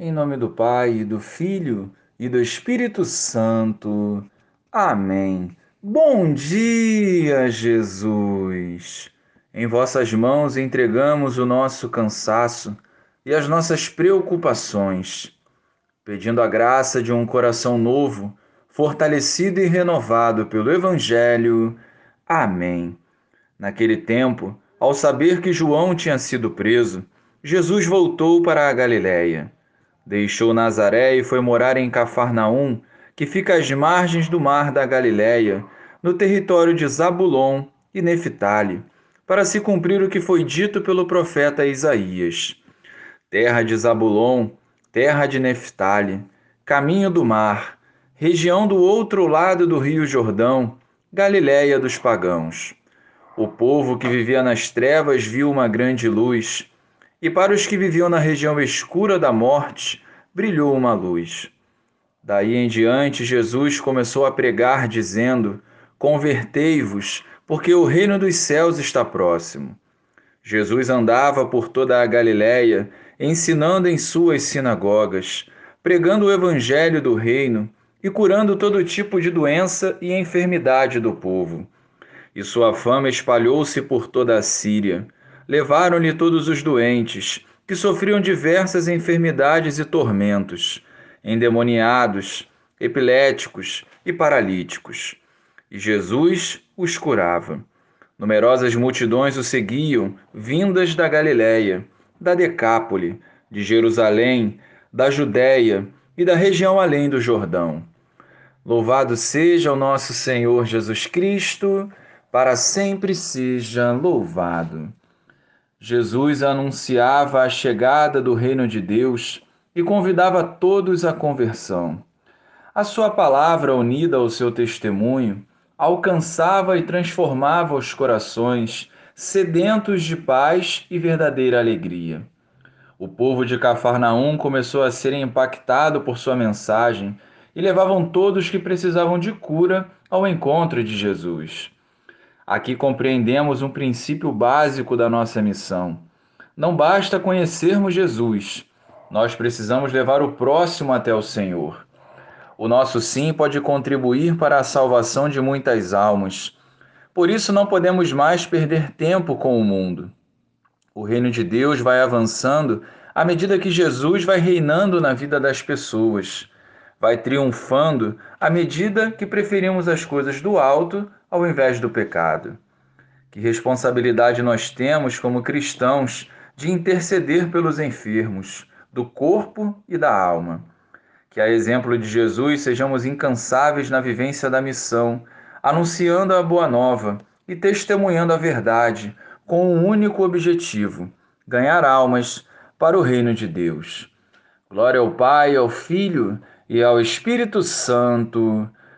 Em nome do Pai, do Filho e do Espírito Santo. Amém. Bom dia, Jesus! Em vossas mãos entregamos o nosso cansaço e as nossas preocupações, pedindo a graça de um coração novo, fortalecido e renovado pelo Evangelho. Amém. Naquele tempo, ao saber que João tinha sido preso, Jesus voltou para a Galiléia Deixou Nazaré e foi morar em Cafarnaum, que fica às margens do mar da Galiléia, no território de Zabulon e Neftali, para se cumprir o que foi dito pelo profeta Isaías. Terra de Zabulon, terra de Neftali, caminho do mar, região do outro lado do rio Jordão, Galiléia dos pagãos. O povo que vivia nas trevas viu uma grande luz e para os que viviam na região escura da morte, brilhou uma luz. Daí em diante, Jesus começou a pregar, dizendo: Convertei-vos, porque o reino dos céus está próximo. Jesus andava por toda a Galiléia, ensinando em suas sinagogas, pregando o evangelho do reino e curando todo tipo de doença e enfermidade do povo. E sua fama espalhou-se por toda a Síria levaram-lhe todos os doentes, que sofriam diversas enfermidades e tormentos, endemoniados, epiléticos e paralíticos. E Jesus os curava. Numerosas multidões o seguiam, vindas da Galiléia, da Decápole, de Jerusalém, da Judéia e da região além do Jordão. Louvado seja o nosso Senhor Jesus Cristo, para sempre seja louvado. Jesus anunciava a chegada do reino de Deus e convidava todos à conversão. A sua palavra, unida ao seu testemunho, alcançava e transformava os corações sedentos de paz e verdadeira alegria. O povo de Cafarnaum começou a ser impactado por sua mensagem e levavam todos que precisavam de cura ao encontro de Jesus. Aqui compreendemos um princípio básico da nossa missão. Não basta conhecermos Jesus, nós precisamos levar o próximo até o Senhor. O nosso sim pode contribuir para a salvação de muitas almas. Por isso, não podemos mais perder tempo com o mundo. O reino de Deus vai avançando à medida que Jesus vai reinando na vida das pessoas vai triunfando à medida que preferimos as coisas do alto ao invés do pecado. Que responsabilidade nós temos como cristãos de interceder pelos enfermos, do corpo e da alma. Que, a exemplo de Jesus, sejamos incansáveis na vivência da missão, anunciando a boa nova e testemunhando a verdade, com um único objetivo: ganhar almas para o reino de Deus. Glória ao Pai, ao Filho e ao Espírito Santo,